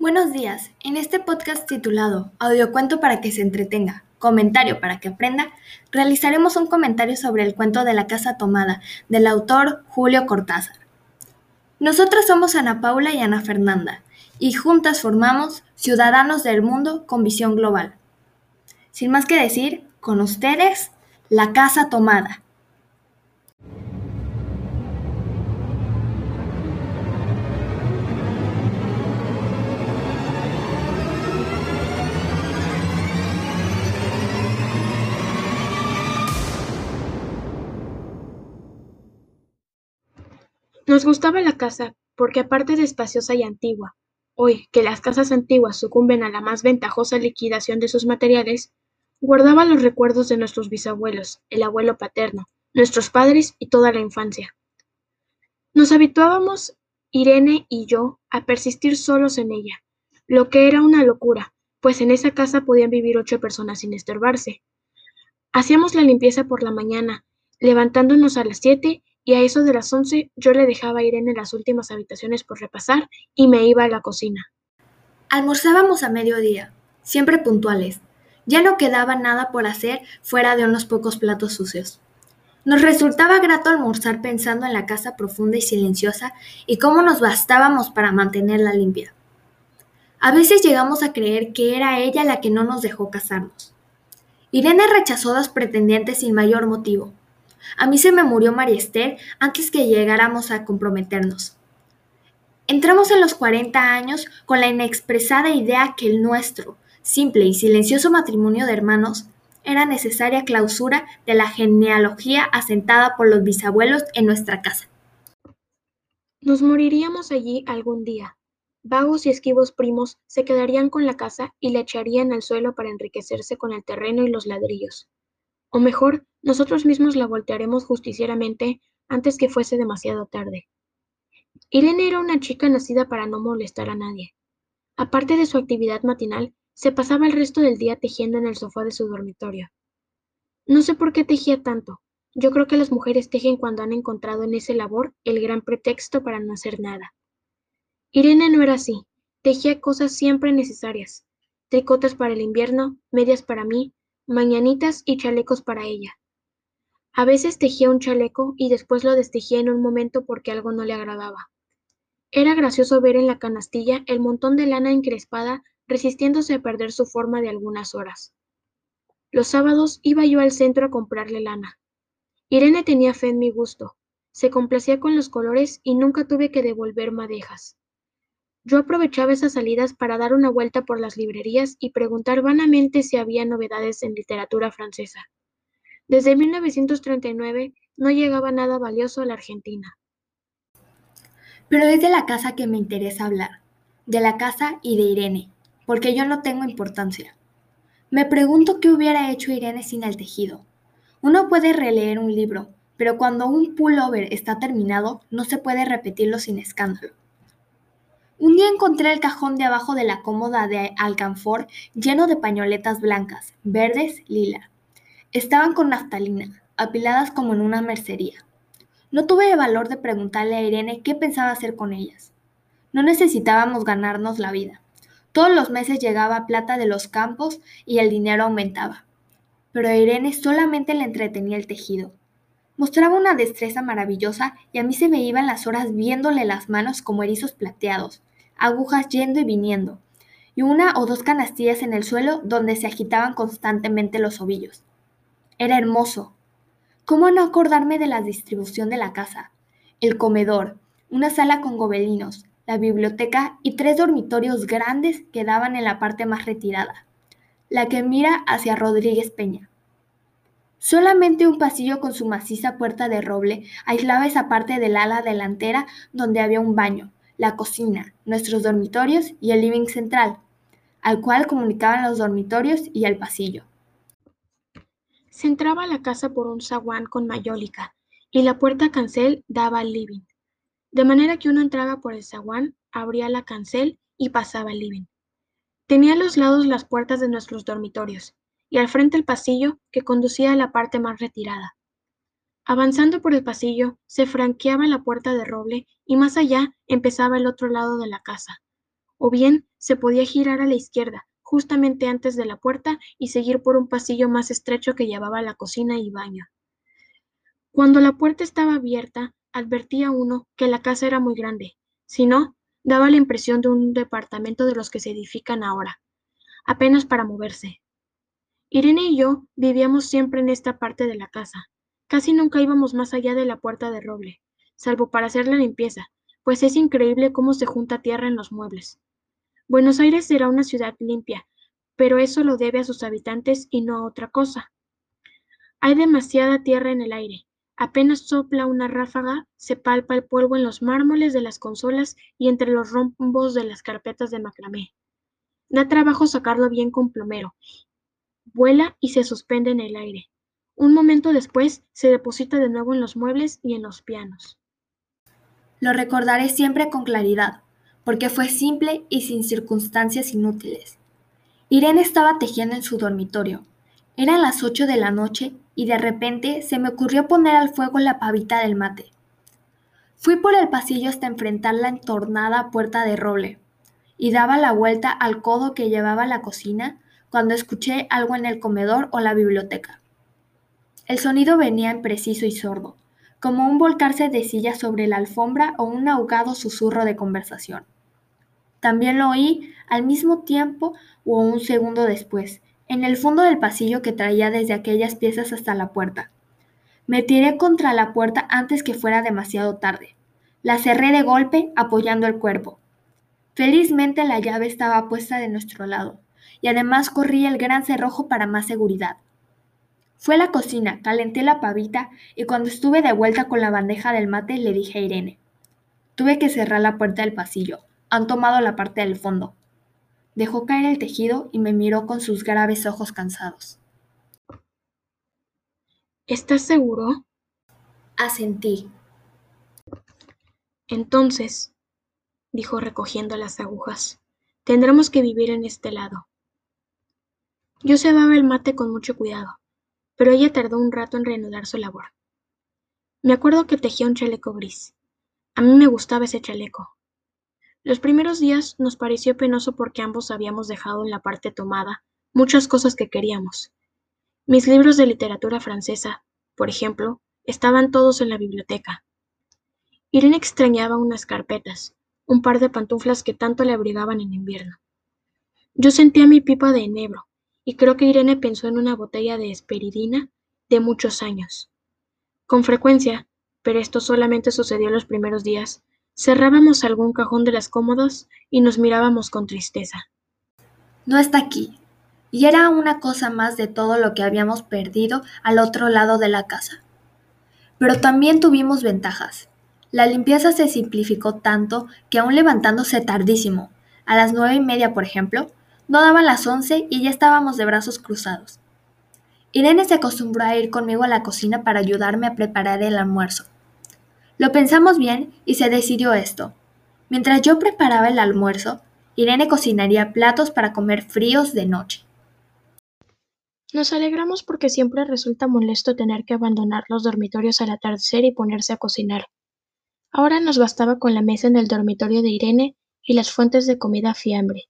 Buenos días. En este podcast titulado Audiocuento para que se entretenga, comentario para que aprenda, realizaremos un comentario sobre el cuento de la casa tomada del autor Julio Cortázar. Nosotros somos Ana Paula y Ana Fernanda y juntas formamos Ciudadanos del Mundo con Visión Global. Sin más que decir, con ustedes, la casa tomada. Gustaba la casa porque aparte de espaciosa y antigua, hoy que las casas antiguas sucumben a la más ventajosa liquidación de sus materiales, guardaba los recuerdos de nuestros bisabuelos, el abuelo paterno, nuestros padres y toda la infancia. Nos habituábamos, Irene y yo, a persistir solos en ella, lo que era una locura, pues en esa casa podían vivir ocho personas sin estorbarse. Hacíamos la limpieza por la mañana, levantándonos a las siete y a eso de las once yo le dejaba ir en las últimas habitaciones por repasar y me iba a la cocina. Almorzábamos a mediodía, siempre puntuales. Ya no quedaba nada por hacer fuera de unos pocos platos sucios. Nos resultaba grato almorzar pensando en la casa profunda y silenciosa y cómo nos bastábamos para mantenerla limpia. A veces llegamos a creer que era ella la que no nos dejó casarnos. Irene rechazó a los pretendientes sin mayor motivo, a mí se me murió María Esther antes que llegáramos a comprometernos. Entramos en los 40 años con la inexpresada idea que el nuestro, simple y silencioso matrimonio de hermanos, era necesaria clausura de la genealogía asentada por los bisabuelos en nuestra casa. Nos moriríamos allí algún día. Vagos y esquivos primos se quedarían con la casa y la echarían al suelo para enriquecerse con el terreno y los ladrillos. O mejor, nosotros mismos la voltearemos justicieramente antes que fuese demasiado tarde. Irene era una chica nacida para no molestar a nadie. Aparte de su actividad matinal, se pasaba el resto del día tejiendo en el sofá de su dormitorio. No sé por qué tejía tanto. Yo creo que las mujeres tejen cuando han encontrado en ese labor el gran pretexto para no hacer nada. Irene no era así. Tejía cosas siempre necesarias. Tricotas para el invierno, medias para mí, mañanitas y chalecos para ella. A veces tejía un chaleco y después lo destejía en un momento porque algo no le agradaba. Era gracioso ver en la canastilla el montón de lana encrespada resistiéndose a perder su forma de algunas horas. Los sábados iba yo al centro a comprarle lana. Irene tenía fe en mi gusto, se complacía con los colores y nunca tuve que devolver madejas. Yo aprovechaba esas salidas para dar una vuelta por las librerías y preguntar vanamente si había novedades en literatura francesa. Desde 1939 no llegaba nada valioso a la Argentina. Pero es de la casa que me interesa hablar, de la casa y de Irene, porque yo no tengo importancia. Me pregunto qué hubiera hecho Irene sin el tejido. Uno puede releer un libro, pero cuando un pullover está terminado no se puede repetirlo sin escándalo. Un día encontré el cajón de abajo de la cómoda de alcanfor lleno de pañoletas blancas, verdes, lila. Estaban con naftalina, apiladas como en una mercería. No tuve el valor de preguntarle a Irene qué pensaba hacer con ellas. No necesitábamos ganarnos la vida. Todos los meses llegaba plata de los campos y el dinero aumentaba. Pero a Irene solamente le entretenía el tejido. Mostraba una destreza maravillosa y a mí se me iban las horas viéndole las manos como erizos plateados, agujas yendo y viniendo, y una o dos canastillas en el suelo donde se agitaban constantemente los ovillos. Era hermoso. ¿Cómo no acordarme de la distribución de la casa? El comedor, una sala con gobelinos, la biblioteca y tres dormitorios grandes que daban en la parte más retirada, la que mira hacia Rodríguez Peña. Solamente un pasillo con su maciza puerta de roble aislaba esa parte del ala delantera donde había un baño, la cocina, nuestros dormitorios y el living central, al cual comunicaban los dormitorios y el pasillo. Se entraba a la casa por un zaguán con mayólica y la puerta cancel daba al living, de manera que uno entraba por el zaguán, abría la cancel y pasaba al living. Tenía a los lados las puertas de nuestros dormitorios y al frente el pasillo que conducía a la parte más retirada. Avanzando por el pasillo, se franqueaba la puerta de roble y más allá empezaba el otro lado de la casa, o bien se podía girar a la izquierda, justamente antes de la puerta, y seguir por un pasillo más estrecho que llevaba a la cocina y baño. Cuando la puerta estaba abierta, advertía uno que la casa era muy grande, si no, daba la impresión de un departamento de los que se edifican ahora, apenas para moverse. Irene y yo vivíamos siempre en esta parte de la casa. Casi nunca íbamos más allá de la puerta de roble, salvo para hacer la limpieza, pues es increíble cómo se junta tierra en los muebles. Buenos Aires será una ciudad limpia, pero eso lo debe a sus habitantes y no a otra cosa. Hay demasiada tierra en el aire. Apenas sopla una ráfaga, se palpa el polvo en los mármoles de las consolas y entre los rombos de las carpetas de macramé. Da trabajo sacarlo bien con plomero. Vuela y se suspende en el aire. Un momento después se deposita de nuevo en los muebles y en los pianos. Lo recordaré siempre con claridad, porque fue simple y sin circunstancias inútiles. Irene estaba tejiendo en su dormitorio. Eran las ocho de la noche y de repente se me ocurrió poner al fuego la pavita del mate. Fui por el pasillo hasta enfrentar la entornada puerta de roble y daba la vuelta al codo que llevaba a la cocina cuando escuché algo en el comedor o la biblioteca. El sonido venía impreciso y sordo, como un volcarse de silla sobre la alfombra o un ahogado susurro de conversación. También lo oí al mismo tiempo o un segundo después, en el fondo del pasillo que traía desde aquellas piezas hasta la puerta. Me tiré contra la puerta antes que fuera demasiado tarde. La cerré de golpe, apoyando el cuerpo. Felizmente la llave estaba puesta de nuestro lado, y además corrí el gran cerrojo para más seguridad. Fue a la cocina, calenté la pavita y cuando estuve de vuelta con la bandeja del mate le dije a Irene. Tuve que cerrar la puerta del pasillo. Han tomado la parte del fondo. Dejó caer el tejido y me miró con sus graves ojos cansados. ¿Estás seguro? Asentí. Entonces, dijo recogiendo las agujas, tendremos que vivir en este lado. Yo cebaba el mate con mucho cuidado pero ella tardó un rato en reanudar su labor. Me acuerdo que tejía un chaleco gris. A mí me gustaba ese chaleco. Los primeros días nos pareció penoso porque ambos habíamos dejado en la parte tomada muchas cosas que queríamos. Mis libros de literatura francesa, por ejemplo, estaban todos en la biblioteca. Irene extrañaba unas carpetas, un par de pantuflas que tanto le abrigaban en invierno. Yo sentía mi pipa de enebro, y creo que Irene pensó en una botella de esperidina de muchos años. Con frecuencia, pero esto solamente sucedió los primeros días, cerrábamos algún cajón de las cómodas y nos mirábamos con tristeza. No está aquí. Y era una cosa más de todo lo que habíamos perdido al otro lado de la casa. Pero también tuvimos ventajas. La limpieza se simplificó tanto que aún levantándose tardísimo, a las nueve y media por ejemplo, no daban las once y ya estábamos de brazos cruzados. Irene se acostumbró a ir conmigo a la cocina para ayudarme a preparar el almuerzo. Lo pensamos bien y se decidió esto. Mientras yo preparaba el almuerzo, Irene cocinaría platos para comer fríos de noche. Nos alegramos porque siempre resulta molesto tener que abandonar los dormitorios al atardecer y ponerse a cocinar. Ahora nos bastaba con la mesa en el dormitorio de Irene y las fuentes de comida fiambre.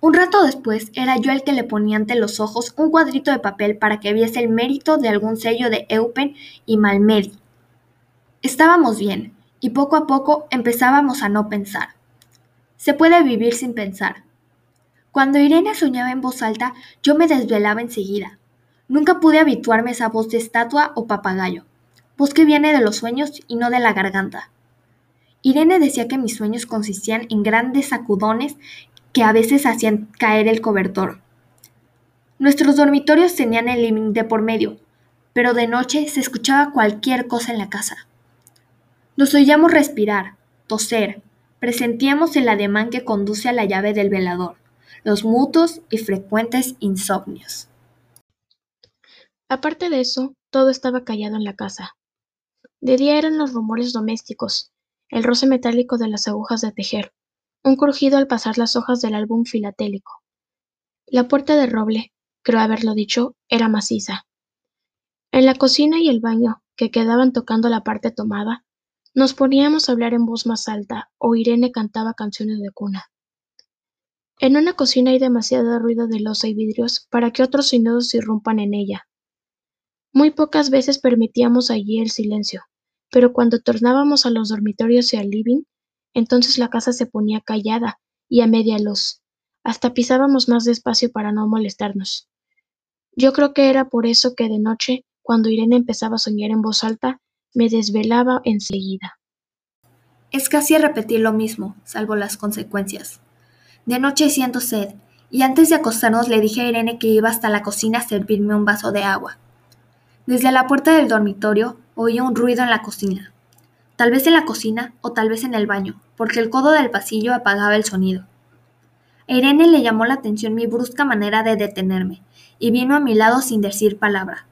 Un rato después era yo el que le ponía ante los ojos un cuadrito de papel para que viese el mérito de algún sello de Eupen y Malmedy. Estábamos bien, y poco a poco empezábamos a no pensar. Se puede vivir sin pensar. Cuando Irene soñaba en voz alta, yo me desvelaba enseguida. Nunca pude habituarme a esa voz de estatua o papagayo, voz que viene de los sueños y no de la garganta. Irene decía que mis sueños consistían en grandes sacudones que a veces hacían caer el cobertor. Nuestros dormitorios tenían el living de por medio, pero de noche se escuchaba cualquier cosa en la casa. Nos oíamos respirar, toser, Presentíamos el ademán que conduce a la llave del velador, los mutuos y frecuentes insomnios. Aparte de eso, todo estaba callado en la casa. De día eran los rumores domésticos, el roce metálico de las agujas de tejer, un crujido al pasar las hojas del álbum filatélico. La puerta de roble, creo haberlo dicho, era maciza. En la cocina y el baño, que quedaban tocando la parte tomada, nos poníamos a hablar en voz más alta o Irene cantaba canciones de cuna. En una cocina hay demasiado ruido de losa y vidrios para que otros sonidos irrumpan en ella. Muy pocas veces permitíamos allí el silencio, pero cuando tornábamos a los dormitorios y al living, entonces la casa se ponía callada y a media luz. Hasta pisábamos más despacio para no molestarnos. Yo creo que era por eso que de noche cuando Irene empezaba a soñar en voz alta, me desvelaba enseguida. Es casi repetir lo mismo, salvo las consecuencias. De noche siento sed, y antes de acostarnos le dije a Irene que iba hasta la cocina a servirme un vaso de agua. Desde la puerta del dormitorio oía un ruido en la cocina. Tal vez en la cocina o tal vez en el baño, porque el codo del pasillo apagaba el sonido. Irene le llamó la atención mi brusca manera de detenerme, y vino a mi lado sin decir palabra.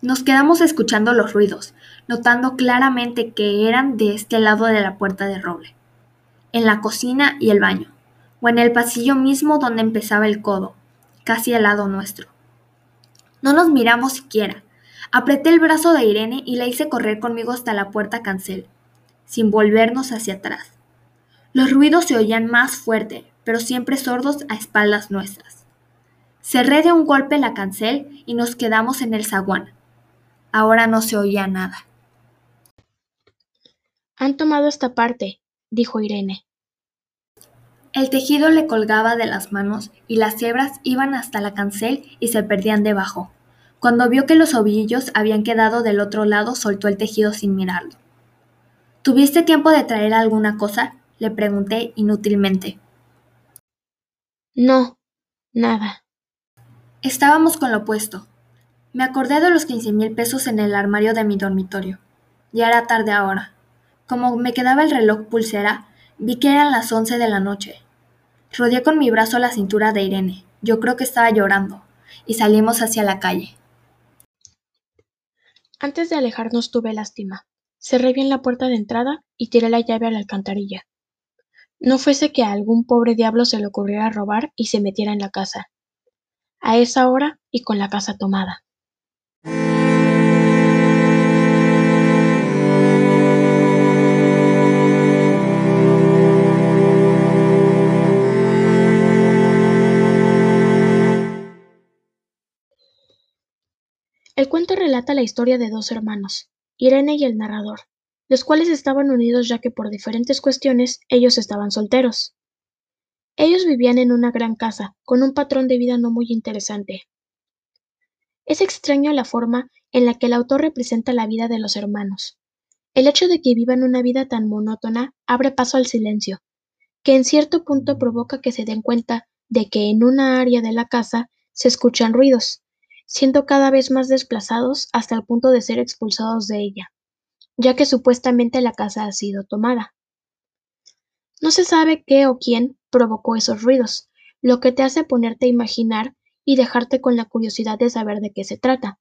Nos quedamos escuchando los ruidos, notando claramente que eran de este lado de la puerta de roble, en la cocina y el baño, o en el pasillo mismo donde empezaba el codo, casi al lado nuestro. No nos miramos siquiera. Apreté el brazo de Irene y la hice correr conmigo hasta la puerta cancel, sin volvernos hacia atrás. Los ruidos se oían más fuerte, pero siempre sordos a espaldas nuestras. Cerré de un golpe la cancel y nos quedamos en el zaguán, Ahora no se oía nada. Han tomado esta parte, dijo Irene. El tejido le colgaba de las manos y las hebras iban hasta la cancel y se perdían debajo. Cuando vio que los ovillos habían quedado del otro lado, soltó el tejido sin mirarlo. ¿Tuviste tiempo de traer alguna cosa? le pregunté inútilmente. No, nada. Estábamos con lo opuesto. Me acordé de los quince mil pesos en el armario de mi dormitorio. Ya era tarde ahora. Como me quedaba el reloj pulsera, vi que eran las once de la noche. Rodeé con mi brazo la cintura de Irene. Yo creo que estaba llorando. Y salimos hacia la calle. Antes de alejarnos tuve lástima. Cerré bien la puerta de entrada y tiré la llave a la alcantarilla. No fuese que a algún pobre diablo se le ocurriera robar y se metiera en la casa. A esa hora y con la casa tomada. El cuento relata la historia de dos hermanos, Irene y el narrador, los cuales estaban unidos ya que por diferentes cuestiones ellos estaban solteros. Ellos vivían en una gran casa, con un patrón de vida no muy interesante, es extraño la forma en la que el autor representa la vida de los hermanos. El hecho de que vivan una vida tan monótona abre paso al silencio, que en cierto punto provoca que se den cuenta de que en una área de la casa se escuchan ruidos, siendo cada vez más desplazados hasta el punto de ser expulsados de ella, ya que supuestamente la casa ha sido tomada. No se sabe qué o quién provocó esos ruidos, lo que te hace ponerte a imaginar y dejarte con la curiosidad de saber de qué se trata.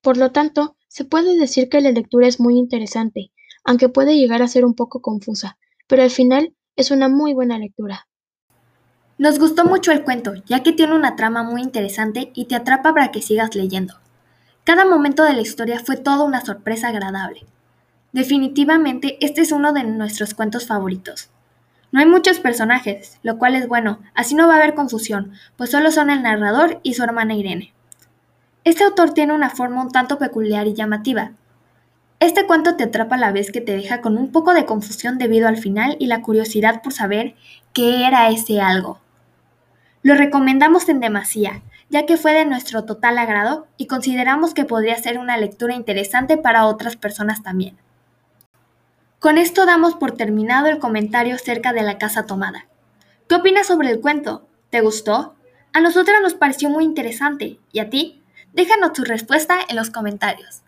Por lo tanto, se puede decir que la lectura es muy interesante, aunque puede llegar a ser un poco confusa, pero al final es una muy buena lectura. Nos gustó mucho el cuento, ya que tiene una trama muy interesante y te atrapa para que sigas leyendo. Cada momento de la historia fue toda una sorpresa agradable. Definitivamente, este es uno de nuestros cuentos favoritos. No hay muchos personajes, lo cual es bueno, así no va a haber confusión, pues solo son el narrador y su hermana Irene. Este autor tiene una forma un tanto peculiar y llamativa. Este cuento te atrapa a la vez que te deja con un poco de confusión debido al final y la curiosidad por saber qué era ese algo. Lo recomendamos en demasía, ya que fue de nuestro total agrado y consideramos que podría ser una lectura interesante para otras personas también. Con esto damos por terminado el comentario acerca de la casa tomada. ¿Qué opinas sobre el cuento? ¿Te gustó? A nosotras nos pareció muy interesante. ¿Y a ti? Déjanos tu respuesta en los comentarios.